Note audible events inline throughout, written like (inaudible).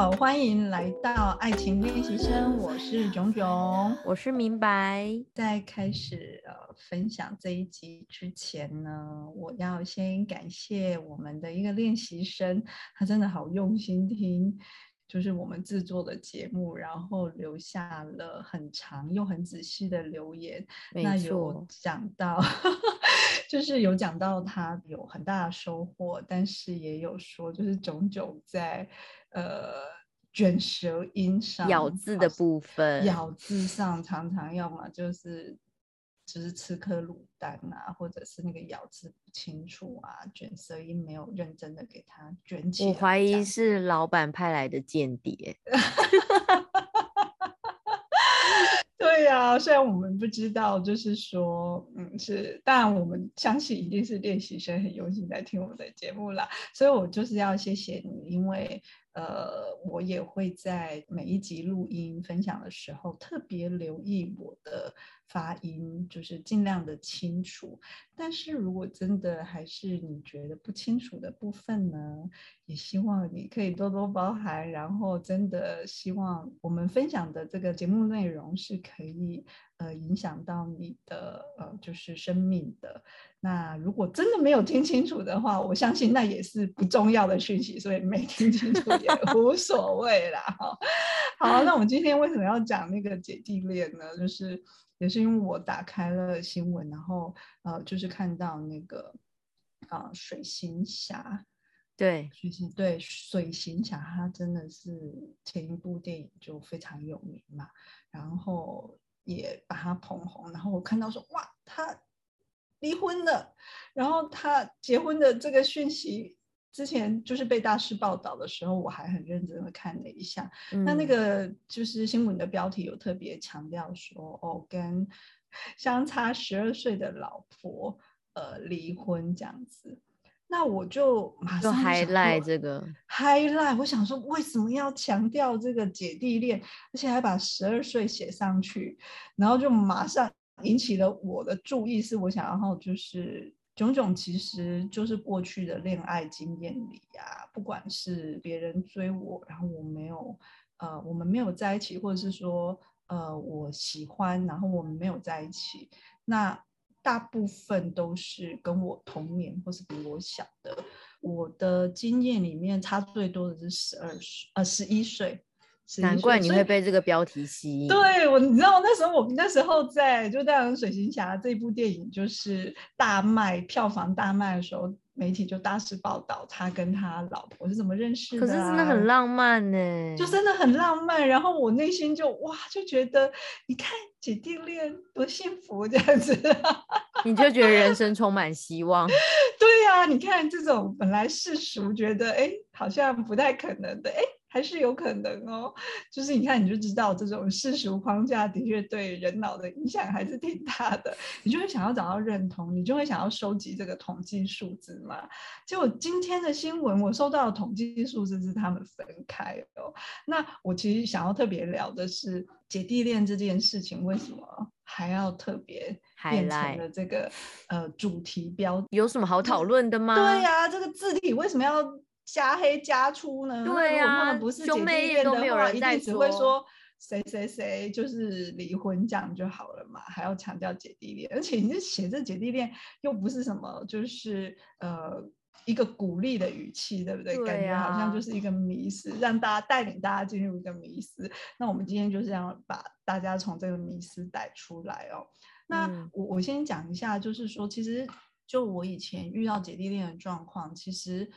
好，欢迎来到爱情练习生，我是炯炯，我是明白。在开始呃分享这一集之前呢，我要先感谢我们的一个练习生，他真的好用心听，就是我们制作的节目，然后留下了很长又很仔细的留言。那有讲到，(laughs) 就是有讲到他有很大的收获，但是也有说，就是炯炯在。呃，卷舌音上咬字的部分，咬字上常常要么就是就是吃颗卤蛋啊，或者是那个咬字不清楚啊，卷舌音没有认真的给它卷起来。我怀疑是老板派来的间谍。(laughs) 对呀，虽然我们不知道，就是说，嗯，是，但我们相信一定是练习生很用心在听我们的节目啦。所以我就是要谢谢你，因为。呃，我也会在每一集录音分享的时候特别留意我的发音，就是尽量的清楚。但是如果真的还是你觉得不清楚的部分呢，也希望你可以多多包涵。然后真的希望我们分享的这个节目内容是可以呃影响到你的呃就是生命的。那如果真的没有听清楚的话，我相信那也是不重要的讯息，所以没听清楚也 (laughs) 无所谓啦。哈，好，那我们今天为什么要讲那个姐弟恋呢？就是也是因为我打开了新闻，然后呃，就是看到那个啊，水行侠，对，水行对水行侠，他真的是前一部电影就非常有名嘛，然后也把他捧红，然后我看到说哇，他。离婚了，然后他结婚的这个讯息，之前就是被大师报道的时候，我还很认真的看了一下。那那个就是新闻的标题有特别强调说，哦，跟相差十二岁的老婆呃离婚这样子。那我就马上 highlight 这个 highlight，我想说为什么要强调这个姐弟恋，而且还把十二岁写上去，然后就马上。引起了我的注意，是我想要就是炯炯，其实就是过去的恋爱经验里呀，不管是别人追我，然后我没有，呃，我们没有在一起，或者是说，呃，我喜欢，然后我们没有在一起，那大部分都是跟我同年或是比我小的。我的经验里面，差最多的是十二岁，呃，十一岁。难怪你会被这个标题吸引。对我，你知道那时候我们那时候在就《太阳水行侠》这部电影就是大卖票房大卖的时候，媒体就大肆报道他跟他老婆是怎么认识的。可是真的很浪漫呢，就真的很浪漫。然后我内心就哇，就觉得你看姐弟恋多幸福这样子，(laughs) 你就觉得人生充满希望。(laughs) 对呀，你看这种本来世俗觉得哎好像不太可能的哎。还是有可能哦，就是你看你就知道这种世俗框架的确对人脑的影响还是挺大的，你就会想要找到认同，你就会想要收集这个统计数字嘛。结果今天的新闻我收到的统计数字是他们分开哦。那我其实想要特别聊的是姐弟恋这件事情，为什么还要特别变成了这个呃主题标？有什么好讨论的吗？对呀，这个字体为什么要？加黑加粗呢？对呀，他们不是姐弟恋的话，一定只会说谁谁谁就是离婚这样就好了嘛，还要强调姐弟恋，而且你这写这姐弟恋又不是什么，就是呃一个鼓励的语气，对不对？感觉好像就是一个迷失，让大家带领大家进入一个迷失。那我们今天就是要把大家从这个迷失带出来哦。那我我先讲一下，就是说，其实就我以前遇到姐弟恋的状况，其实。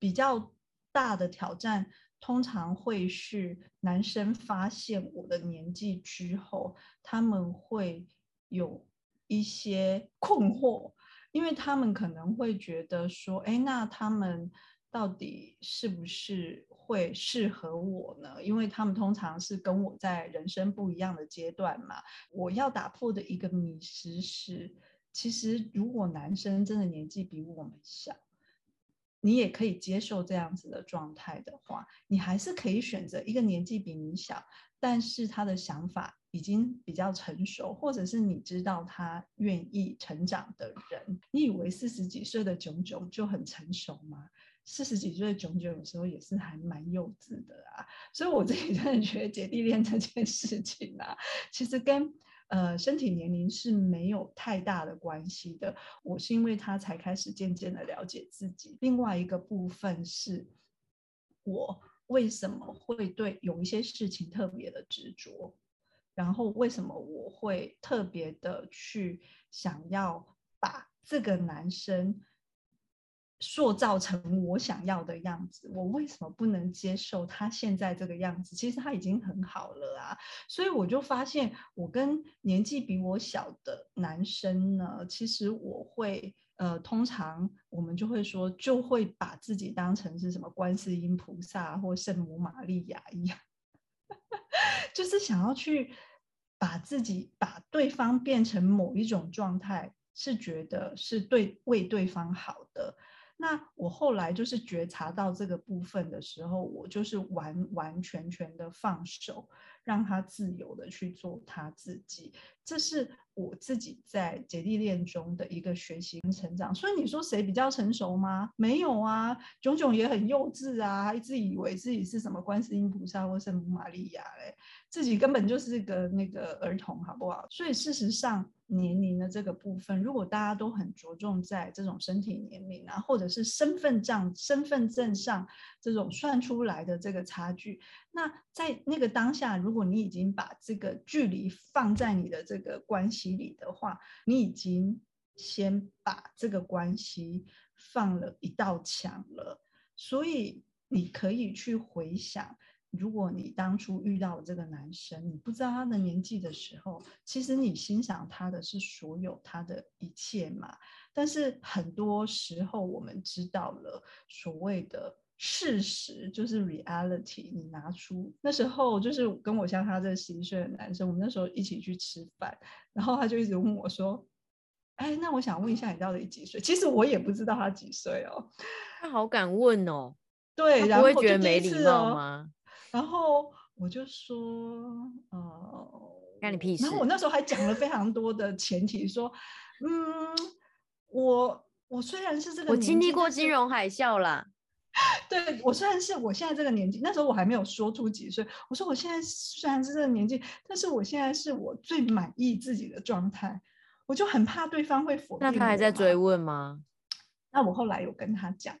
比较大的挑战，通常会是男生发现我的年纪之后，他们会有一些困惑，因为他们可能会觉得说，哎，那他们到底是不是会适合我呢？因为他们通常是跟我在人生不一样的阶段嘛。我要打破的一个迷思是，其实如果男生真的年纪比我们小。你也可以接受这样子的状态的话，你还是可以选择一个年纪比你小，但是他的想法已经比较成熟，或者是你知道他愿意成长的人。你以为四十几岁的炯炯就很成熟吗？四十几岁的炯炯有时候也是还蛮幼稚的啊。所以我自己真的觉得姐弟恋这件事情啊，其实跟呃身体年龄是没有太大的关系的。我是因为他才开始渐渐的了解自己。另外一个部分是，我为什么会对有一些事情特别的执着？然后为什么我会特别的去想要把这个男生塑造成我想要的样子？我为什么不能接受他现在这个样子？其实他已经很好了啊！所以我就发现，我跟年纪比我小的男生呢，其实我会呃，通常我们就会说，就会把自己当成是什么观世音菩萨或圣母玛利亚一样。(laughs) 就是想要去把自己把对方变成某一种状态，是觉得是对为对方好的。那我后来就是觉察到这个部分的时候，我就是完完全全的放手，让他自由的去做他自己。这是我自己在姐弟恋中的一个学习跟成长。所以你说谁比较成熟吗？没有啊，炯炯也很幼稚啊，一直以为自己是什么观世音菩萨或圣母玛利亚嘞，自己根本就是个那个儿童，好不好？所以事实上。年龄的这个部分，如果大家都很着重在这种身体年龄啊，或者是身份证身份证上这种算出来的这个差距，那在那个当下，如果你已经把这个距离放在你的这个关系里的话，你已经先把这个关系放了一道墙了，所以你可以去回想。如果你当初遇到这个男生，你不知道他的年纪的时候，其实你欣赏他的是所有他的一切嘛。但是很多时候我们知道了所谓的事实，就是 reality。你拿出那时候就是跟我像他这十一岁的男生，我们那时候一起去吃饭，然后他就一直问我说：“哎，那我想问一下，你到底几岁？”其实我也不知道他几岁哦。他好敢问哦。对，然后会觉得没礼貌吗？然后我就说，呃，干你屁事。然后我那时候还讲了非常多的前提，说，嗯，我我虽然是这个，我经历过金融海啸啦。(laughs) 对我虽然是我现在这个年纪，那时候我还没有说出几岁。我说我现在虽然是这个年纪，但是我现在是我最满意自己的状态。我就很怕对方会否定。那他还在追问吗？那我后来有跟他讲。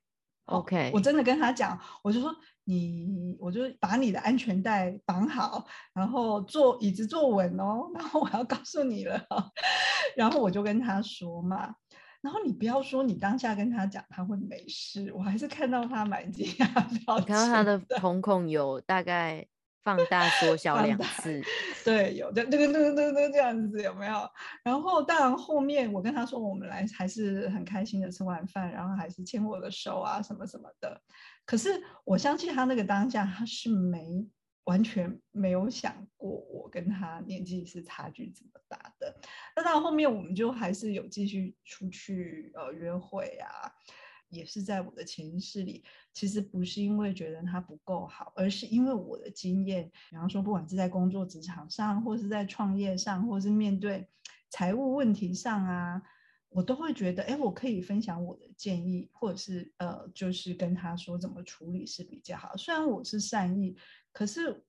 OK，我真的跟他讲，我就说你，我就把你的安全带绑好，然后坐椅子坐稳哦，然后我要告诉你了，(laughs) 然后我就跟他说嘛，然后你不要说你当下跟他讲他会没事，我还是看到他蛮惊讶，看到他的瞳孔有大概。放大缩小两次，对，有这这个这个这个这样子有没有？然后当然后面我跟他说我们来还是很开心的吃完饭，然后还是牵我的手啊什么什么的。可是我相信他那个当下他是没完全没有想过我跟他年纪是差距这么大的。那到后面我们就还是有继续出去呃约会啊。也是在我的潜意识里，其实不是因为觉得他不够好，而是因为我的经验，比方说不管是在工作职场上，或是在创业上，或是面对财务问题上啊，我都会觉得，哎，我可以分享我的建议，或者是呃，就是跟他说怎么处理是比较好。虽然我是善意，可是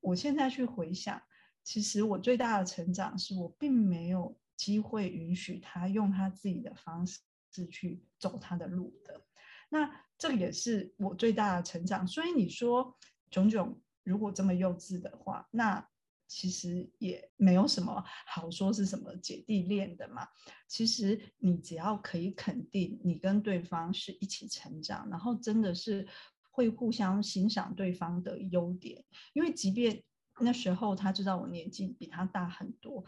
我现在去回想，其实我最大的成长是我并没有机会允许他用他自己的方式。是去走他的路的，那这个也是我最大的成长。所以你说炯炯如果这么幼稚的话，那其实也没有什么好说是什么姐弟恋的嘛。其实你只要可以肯定你跟对方是一起成长，然后真的是会互相欣赏对方的优点，因为即便那时候他知道我年纪比他大很多。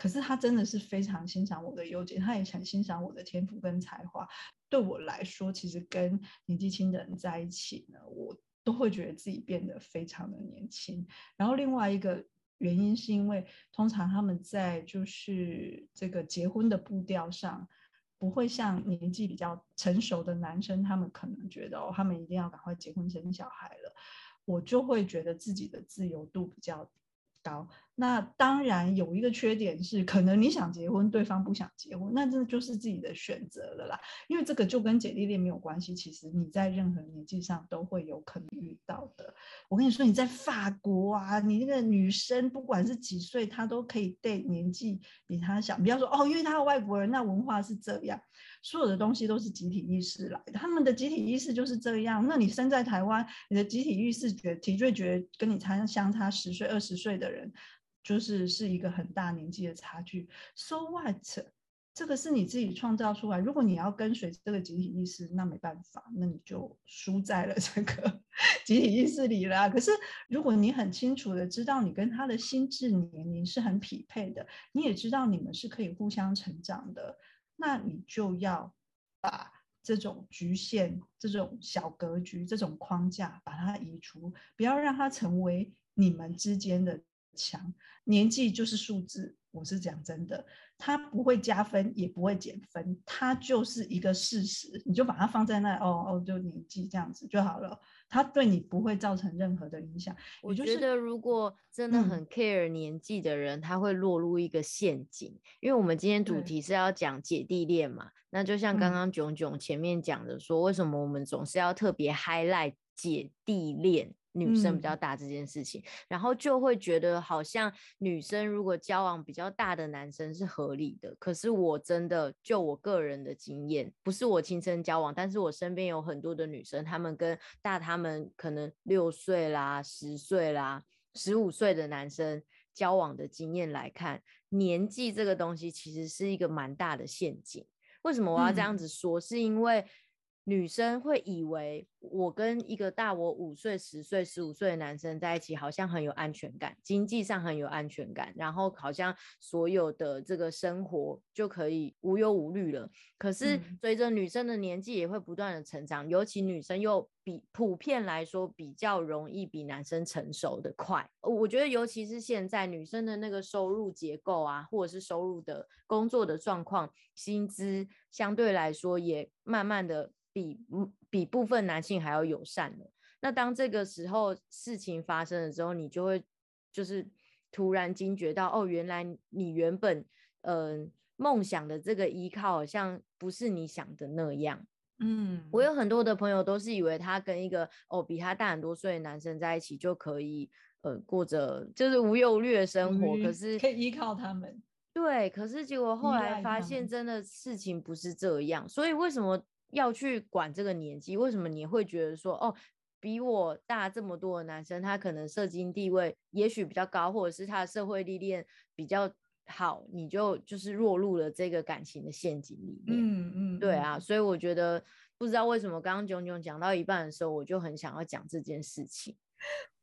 可是他真的是非常欣赏我的优点，他也很欣赏我的天赋跟才华。对我来说，其实跟年纪轻的人在一起呢，我都会觉得自己变得非常的年轻。然后另外一个原因是因为，通常他们在就是这个结婚的步调上，不会像年纪比较成熟的男生，他们可能觉得哦，他们一定要赶快结婚生小孩了。我就会觉得自己的自由度比较。高。那当然有一个缺点是，可能你想结婚，对方不想结婚，那这就是自己的选择了啦。因为这个就跟姐弟恋没有关系，其实你在任何年纪上都会有可能遇到的。我跟你说，你在法国啊，你那个女生不管是几岁，她都可以对年纪比她小。不要说哦，因为她是外国人，那文化是这样，所有的东西都是集体意识来的，他们的集体意识就是这样。那你生在台湾，你的集体意识觉体会觉跟你差相差十岁、二十岁的人。就是是一个很大年纪的差距，so what？这个是你自己创造出来。如果你要跟随这个集体意识，那没办法，那你就输在了这个 (laughs) 集体意识里了。可是如果你很清楚的知道你跟他的心智年龄是很匹配的，你也知道你们是可以互相成长的，那你就要把这种局限、这种小格局、这种框架把它移除，不要让它成为你们之间的。强年纪就是数字，我是讲真的，它不会加分，也不会减分，它就是一个事实，你就把它放在那，哦哦，就年纪这样子就好了，它对你不会造成任何的影响。我觉得如果真的很 care 年纪的人，他会落入一个陷阱，因为我们今天主题是要讲姐弟恋嘛，那就像刚刚炯炯前面讲的说，为什么我们总是要特别 highlight 姐弟恋？女生比较大这件事情，然后就会觉得好像女生如果交往比较大的男生是合理的。可是我真的就我个人的经验，不是我亲身交往，但是我身边有很多的女生，她们跟大她们可能六岁啦、十岁啦、十五岁的男生交往的经验来看，年纪这个东西其实是一个蛮大的陷阱。为什么我要这样子说？是因为。女生会以为我跟一个大我五岁、十岁、十五岁的男生在一起，好像很有安全感，经济上很有安全感，然后好像所有的这个生活就可以无忧无虑了。可是随着女生的年纪也会不断的成长，尤其女生又比普遍来说比较容易比男生成熟的快。我觉得尤其是现在女生的那个收入结构啊，或者是收入的工作的状况、薪资相对来说也慢慢的。比比部分男性还要友善的。那当这个时候事情发生了之后，你就会就是突然惊觉到，哦，原来你原本嗯梦想的这个依靠，好像不是你想的那样。嗯，我有很多的朋友都是以为他跟一个哦比他大很多岁的男生在一起就可以呃过着就是无忧无虑的生活，可是可以依靠他们。对，可是结果后来发现，真的事情不是这样。所以为什么？要去管这个年纪，为什么你会觉得说，哦，比我大这么多的男生，他可能社经地位也许比较高，或者是他的社会历练比较好，你就就是落入了这个感情的陷阱里面。嗯嗯，对啊，所以我觉得不知道为什么刚刚炯炯讲到一半的时候，我就很想要讲这件事情。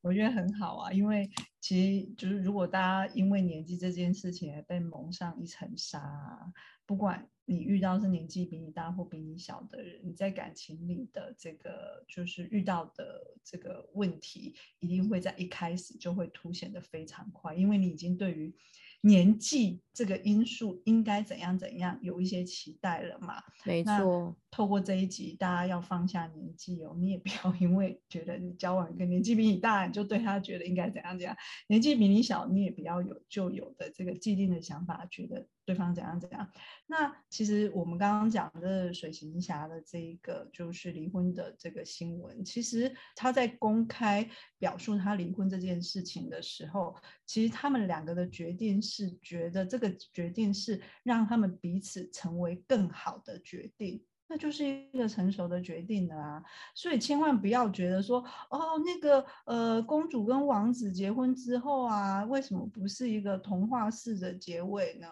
我觉得很好啊，因为其实就是如果大家因为年纪这件事情而被蒙上一层纱，不管。你遇到是年纪比你大或比你小的人，你在感情里的这个就是遇到的这个问题，一定会在一开始就会凸显的非常快，因为你已经对于年纪这个因素应该怎样怎样有一些期待了嘛。没错。透过这一集，大家要放下年纪哦，你也不要 (laughs) 因为觉得你交往一个年纪比你大，你就对他觉得应该怎样怎样；年纪比你小，你也不要有就有的这个既定的想法，觉得。对方怎样怎样？那其实我们刚刚讲的水行侠的这一个就是离婚的这个新闻，其实他在公开表述他离婚这件事情的时候，其实他们两个的决定是觉得这个决定是让他们彼此成为更好的决定，那就是一个成熟的决定了啊！所以千万不要觉得说哦，那个呃，公主跟王子结婚之后啊，为什么不是一个童话式的结尾呢？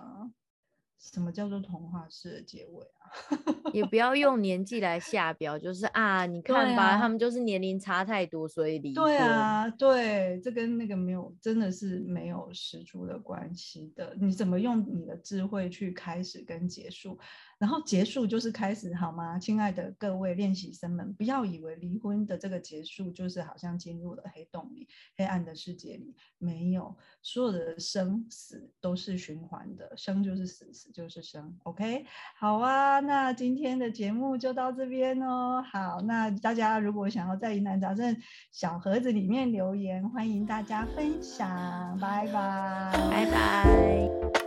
什么叫做童话式的结尾啊？(laughs) 也不要用年纪来下标，就是啊，你看吧，他们就是年龄差太多，所以离婚。对啊，对，这跟那个没有，真的是没有十足的关系的。你怎么用你的智慧去开始跟结束？然后结束就是开始，好吗？亲爱的各位练习生们，不要以为离婚的这个结束就是好像进入了黑洞里、黑暗的世界里，没有，所有的生死都是循环的，生就是死，死就是生。OK，好啊。那今天的节目就到这边哦。好，那大家如果想要在疑难杂症小盒子里面留言，欢迎大家分享。拜拜，拜拜。